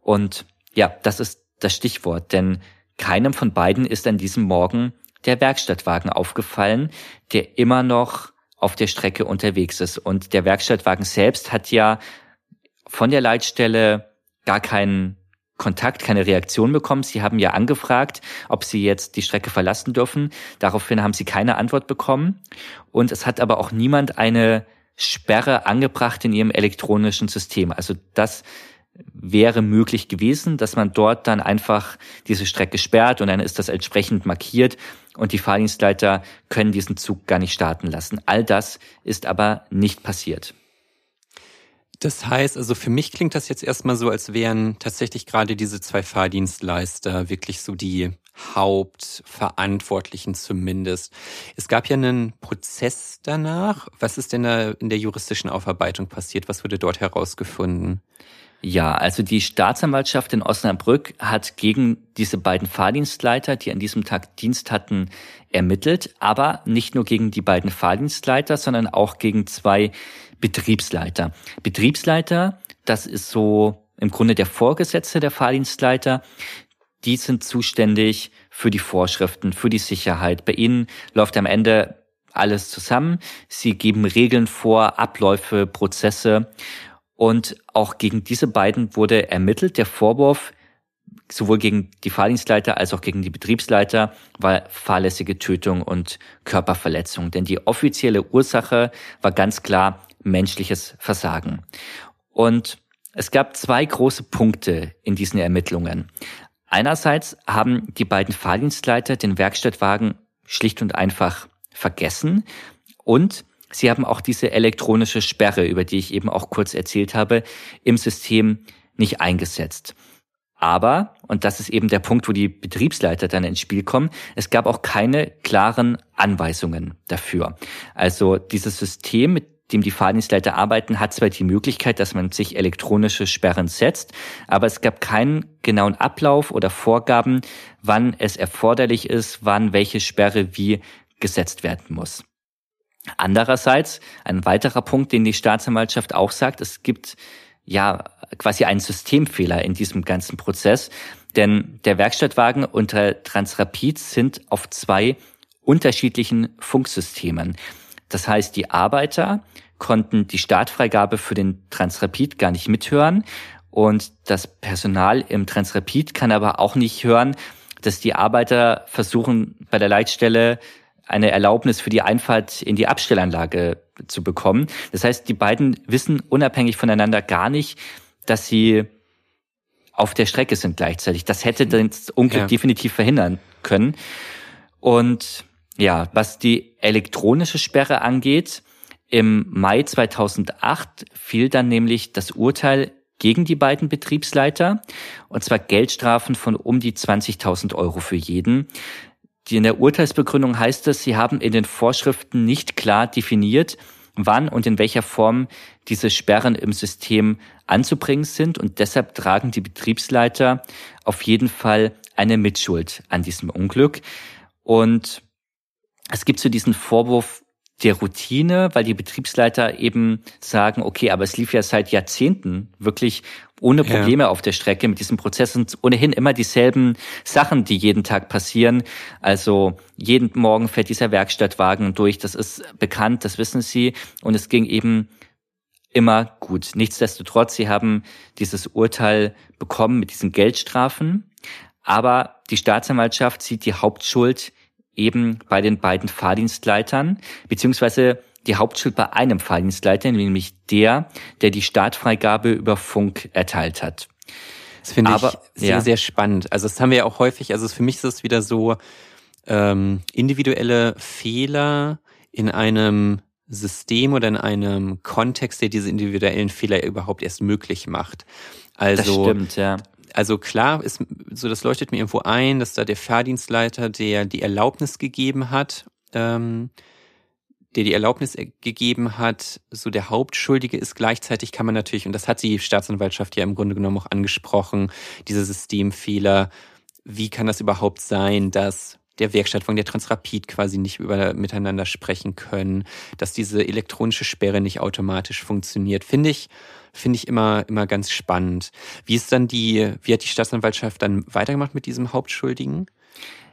[SPEAKER 2] Und ja, das ist das Stichwort, denn keinem von beiden ist an diesem Morgen der Werkstattwagen aufgefallen, der immer noch auf der Strecke unterwegs ist. Und der Werkstattwagen selbst hat ja von der Leitstelle gar keinen Kontakt, keine Reaktion bekommen. Sie haben ja angefragt, ob sie jetzt die Strecke verlassen dürfen. Daraufhin haben sie keine Antwort bekommen. Und es hat aber auch niemand eine Sperre angebracht in ihrem elektronischen System. Also das wäre möglich gewesen, dass man dort dann einfach diese Strecke sperrt und dann ist das entsprechend markiert und die Fahrdienstleiter können diesen Zug gar nicht starten lassen. All das ist aber nicht passiert.
[SPEAKER 1] Das heißt, also für mich klingt das jetzt erstmal so, als wären tatsächlich gerade diese zwei Fahrdienstleister wirklich so die Hauptverantwortlichen zumindest. Es gab ja einen Prozess danach. Was ist denn da in der juristischen Aufarbeitung passiert? Was wurde dort herausgefunden?
[SPEAKER 2] Ja, also die Staatsanwaltschaft in Osnabrück hat gegen diese beiden Fahrdienstleiter, die an diesem Tag Dienst hatten, ermittelt, aber nicht nur gegen die beiden Fahrdienstleiter, sondern auch gegen zwei Betriebsleiter. Betriebsleiter, das ist so im Grunde der Vorgesetzte der Fahrdienstleiter. Die sind zuständig für die Vorschriften, für die Sicherheit. Bei ihnen läuft am Ende alles zusammen. Sie geben Regeln vor, Abläufe, Prozesse und auch gegen diese beiden wurde ermittelt. Der Vorwurf sowohl gegen die Fahrdienstleiter als auch gegen die Betriebsleiter war fahrlässige Tötung und Körperverletzung. Denn die offizielle Ursache war ganz klar menschliches Versagen. Und es gab zwei große Punkte in diesen Ermittlungen. Einerseits haben die beiden Fahrdienstleiter den Werkstattwagen schlicht und einfach vergessen und Sie haben auch diese elektronische Sperre, über die ich eben auch kurz erzählt habe, im System nicht eingesetzt. Aber, und das ist eben der Punkt, wo die Betriebsleiter dann ins Spiel kommen, es gab auch keine klaren Anweisungen dafür. Also dieses System, mit dem die Fahrdienstleiter arbeiten, hat zwar die Möglichkeit, dass man sich elektronische Sperren setzt, aber es gab keinen genauen Ablauf oder Vorgaben, wann es erforderlich ist, wann welche Sperre wie gesetzt werden muss. Andererseits, ein weiterer Punkt, den die Staatsanwaltschaft auch sagt, es gibt ja quasi einen Systemfehler in diesem ganzen Prozess, denn der Werkstattwagen und der Transrapid sind auf zwei unterschiedlichen Funksystemen. Das heißt, die Arbeiter konnten die Startfreigabe für den Transrapid gar nicht mithören und das Personal im Transrapid kann aber auch nicht hören, dass die Arbeiter versuchen, bei der Leitstelle eine Erlaubnis für die Einfahrt in die Abstellanlage zu bekommen. Das heißt, die beiden wissen unabhängig voneinander gar nicht, dass sie auf der Strecke sind gleichzeitig. Das hätte das Unglück ja. definitiv verhindern können. Und ja, was die elektronische Sperre angeht, im Mai 2008 fiel dann nämlich das Urteil gegen die beiden Betriebsleiter, und zwar Geldstrafen von um die 20.000 Euro für jeden. Die in der Urteilsbegründung heißt es, sie haben in den Vorschriften nicht klar definiert, wann und in welcher Form diese Sperren im System anzubringen sind und deshalb tragen die Betriebsleiter auf jeden Fall eine Mitschuld an diesem Unglück. Und es gibt so diesen Vorwurf der Routine, weil die Betriebsleiter eben sagen, okay, aber es lief ja seit Jahrzehnten wirklich ohne Probleme ja. auf der Strecke. Mit diesem Prozess sind ohnehin immer dieselben Sachen, die jeden Tag passieren. Also jeden Morgen fährt dieser Werkstattwagen durch. Das ist bekannt, das wissen sie. Und es ging eben immer gut. Nichtsdestotrotz, sie haben dieses Urteil bekommen mit diesen Geldstrafen. Aber die Staatsanwaltschaft sieht die Hauptschuld eben bei den beiden Fahrdienstleitern, beziehungsweise die Hauptschuld bei einem Fahrdienstleiter, nämlich der, der die Startfreigabe über Funk erteilt hat.
[SPEAKER 1] Das finde ich sehr, ja. sehr spannend. Also das haben wir ja auch häufig, also für mich ist es wieder so ähm, individuelle Fehler in einem System oder in einem Kontext, der diese individuellen Fehler überhaupt erst möglich macht. Also, das
[SPEAKER 2] stimmt, ja
[SPEAKER 1] also klar ist, so das leuchtet mir irgendwo ein, dass da der Fahrdienstleiter, der die Erlaubnis gegeben hat, ähm, der die Erlaubnis gegeben hat, so der Hauptschuldige ist. Gleichzeitig kann man natürlich, und das hat die Staatsanwaltschaft ja im Grunde genommen auch angesprochen, diese Systemfehler. Wie kann das überhaupt sein, dass der Werkstattwagen, der Transrapid quasi nicht über, miteinander sprechen können, dass diese elektronische Sperre nicht automatisch funktioniert? Finde ich, finde ich immer, immer ganz spannend. Wie ist dann die, wie hat die Staatsanwaltschaft dann weitergemacht mit diesem Hauptschuldigen?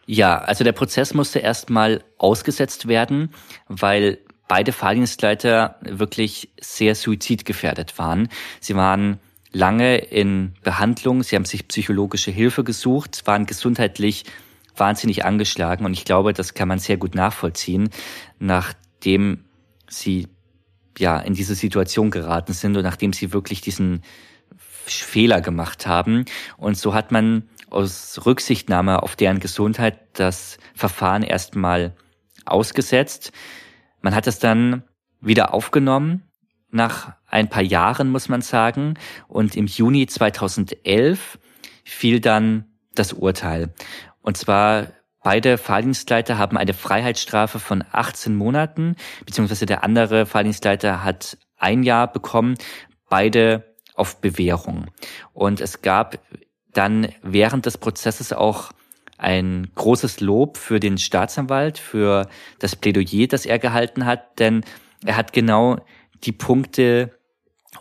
[SPEAKER 2] Ja, also der Prozess musste erstmal ausgesetzt werden, weil beide Fahrdienstleiter wirklich sehr suizidgefährdet waren. Sie waren lange in Behandlung, sie haben sich psychologische Hilfe gesucht, waren gesundheitlich wahnsinnig angeschlagen und ich glaube, das kann man sehr gut nachvollziehen, nachdem sie ja in diese Situation geraten sind und nachdem sie wirklich diesen Fehler gemacht haben. Und so hat man aus Rücksichtnahme auf deren Gesundheit das Verfahren erstmal ausgesetzt. Man hat es dann wieder aufgenommen. nach ein paar Jahren, muss man sagen. Und im Juni 2011 fiel dann das Urteil. Und zwar beide Fahrdienstleiter haben eine Freiheitsstrafe von 18 Monaten, beziehungsweise der andere Fahrdienstleiter hat ein Jahr bekommen, beide auf Bewährung. Und es gab dann während des Prozesses auch ein großes Lob für den Staatsanwalt, für das Plädoyer, das er gehalten hat, denn er hat genau die Punkte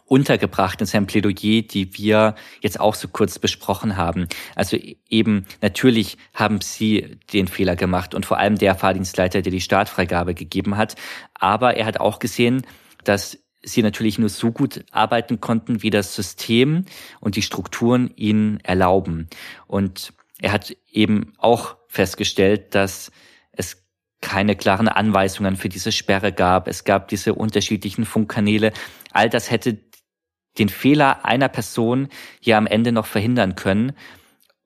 [SPEAKER 2] untergebracht in seinem Plädoyer, die wir jetzt auch so kurz besprochen haben. Also eben natürlich haben sie den Fehler gemacht und vor allem der Fahrdienstleiter, der die Startfreigabe gegeben hat. Aber er hat auch gesehen, dass sie natürlich nur so gut arbeiten konnten, wie das System und die Strukturen ihnen erlauben. Und er hat eben auch festgestellt, dass keine klaren Anweisungen für diese Sperre gab. Es gab diese unterschiedlichen Funkkanäle. All das hätte den Fehler einer Person hier am Ende noch verhindern können.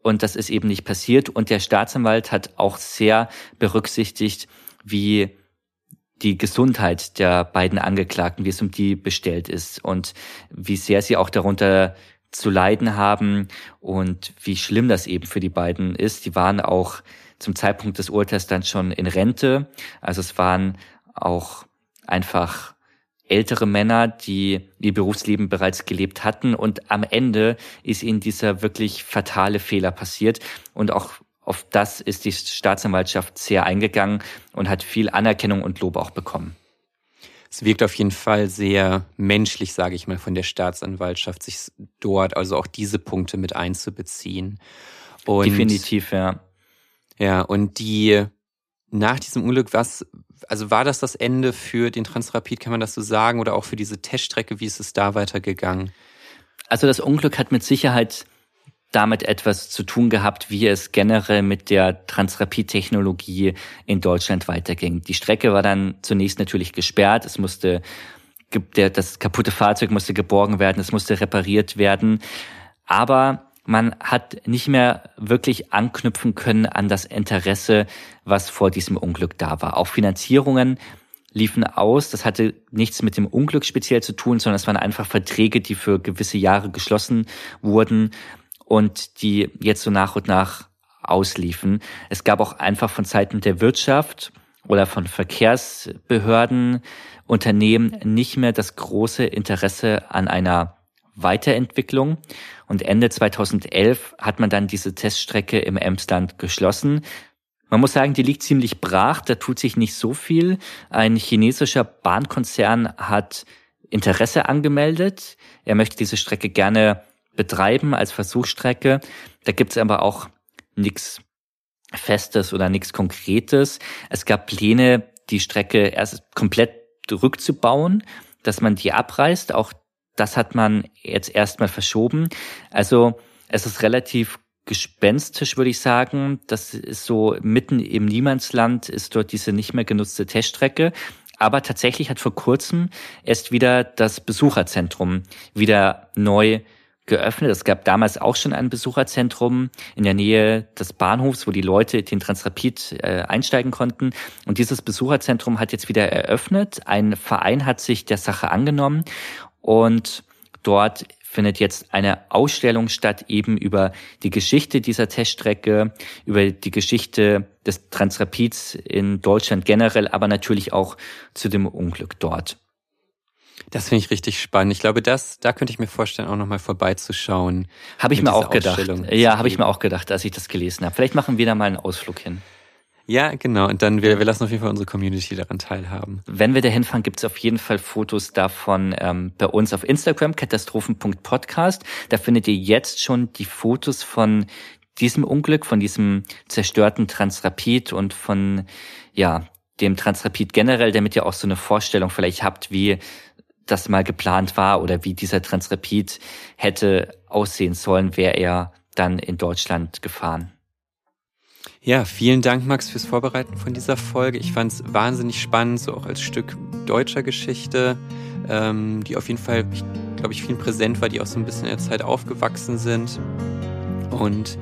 [SPEAKER 2] Und das ist eben nicht passiert. Und der Staatsanwalt hat auch sehr berücksichtigt, wie die Gesundheit der beiden Angeklagten, wie es um die bestellt ist und wie sehr sie auch darunter zu leiden haben und wie schlimm das eben für die beiden ist. Die waren auch zum Zeitpunkt des Urteils dann schon in Rente. Also es waren auch einfach ältere Männer, die ihr Berufsleben bereits gelebt hatten und am Ende ist ihnen dieser wirklich fatale Fehler passiert und auch auf das ist die Staatsanwaltschaft sehr eingegangen und hat viel Anerkennung und Lob auch bekommen.
[SPEAKER 1] Es wirkt auf jeden Fall sehr menschlich, sage ich mal, von der Staatsanwaltschaft, sich dort also auch diese Punkte mit einzubeziehen.
[SPEAKER 2] Und, Definitiv, ja.
[SPEAKER 1] Ja, und die nach diesem Unglück, was, also war das das Ende für den Transrapid, kann man das so sagen, oder auch für diese Teststrecke, wie ist es da weitergegangen?
[SPEAKER 2] Also das Unglück hat mit Sicherheit damit etwas zu tun gehabt, wie es generell mit der Transrapid-Technologie in Deutschland weiterging. Die Strecke war dann zunächst natürlich gesperrt. Es musste, der, das kaputte Fahrzeug musste geborgen werden. Es musste repariert werden. Aber man hat nicht mehr wirklich anknüpfen können an das Interesse, was vor diesem Unglück da war. Auch Finanzierungen liefen aus. Das hatte nichts mit dem Unglück speziell zu tun, sondern es waren einfach Verträge, die für gewisse Jahre geschlossen wurden und die jetzt so nach und nach ausliefen. Es gab auch einfach von Seiten der Wirtschaft oder von Verkehrsbehörden, Unternehmen nicht mehr das große Interesse an einer Weiterentwicklung. Und Ende 2011 hat man dann diese Teststrecke im Emsland geschlossen. Man muss sagen, die liegt ziemlich brach, da tut sich nicht so viel. Ein chinesischer Bahnkonzern hat Interesse angemeldet. Er möchte diese Strecke gerne betreiben als Versuchsstrecke. Da gibt's aber auch nichts Festes oder nichts Konkretes. Es gab Pläne, die Strecke erst komplett rückzubauen, dass man die abreißt. Auch das hat man jetzt erstmal verschoben. Also es ist relativ gespenstisch, würde ich sagen. Das ist so mitten im Niemandsland ist dort diese nicht mehr genutzte Teststrecke. Aber tatsächlich hat vor kurzem erst wieder das Besucherzentrum wieder neu geöffnet. Es gab damals auch schon ein Besucherzentrum in der Nähe des Bahnhofs, wo die Leute den Transrapid äh, einsteigen konnten. Und dieses Besucherzentrum hat jetzt wieder eröffnet. Ein Verein hat sich der Sache angenommen und dort findet jetzt eine Ausstellung statt eben über die Geschichte dieser Teststrecke, über die Geschichte des Transrapids in Deutschland generell, aber natürlich auch zu dem Unglück dort.
[SPEAKER 1] Das finde ich richtig spannend. Ich glaube, das, da könnte ich mir vorstellen, auch nochmal vorbeizuschauen.
[SPEAKER 2] Habe ich mir auch gedacht. Ja, habe ich mir auch gedacht, als ich das gelesen habe. Vielleicht machen wir da mal einen Ausflug hin.
[SPEAKER 1] Ja, genau. Und dann, wir, wir lassen auf jeden Fall unsere Community daran teilhaben.
[SPEAKER 2] Wenn wir da hinfahren, gibt es auf jeden Fall Fotos davon ähm, bei uns auf Instagram, katastrophen.podcast. Da findet ihr jetzt schon die Fotos von diesem Unglück, von diesem zerstörten Transrapid und von, ja, dem Transrapid generell, damit ihr auch so eine Vorstellung vielleicht habt, wie das mal geplant war oder wie dieser Transrapid hätte aussehen sollen, wäre er dann in Deutschland gefahren.
[SPEAKER 1] Ja, vielen Dank, Max, fürs Vorbereiten von dieser Folge. Ich fand es wahnsinnig spannend, so auch als Stück deutscher Geschichte, ähm, die auf jeden Fall, glaube ich, vielen präsent war, die auch so ein bisschen in der Zeit aufgewachsen sind. Und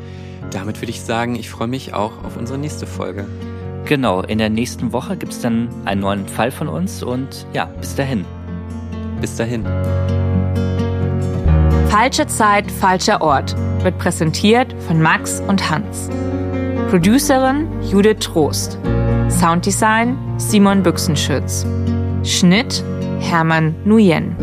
[SPEAKER 1] damit würde ich sagen, ich freue mich auch auf unsere nächste Folge.
[SPEAKER 2] Genau, in der nächsten Woche gibt es dann einen neuen Fall von uns und ja, bis dahin.
[SPEAKER 1] bis dahin.
[SPEAKER 3] Falsche Zeit, falscher Ort wird präsentiert von Max und Hans. Producerin Judith Trost. Sounddesign Simon Büchsenschütz. Schnitt Hermann Nuyen.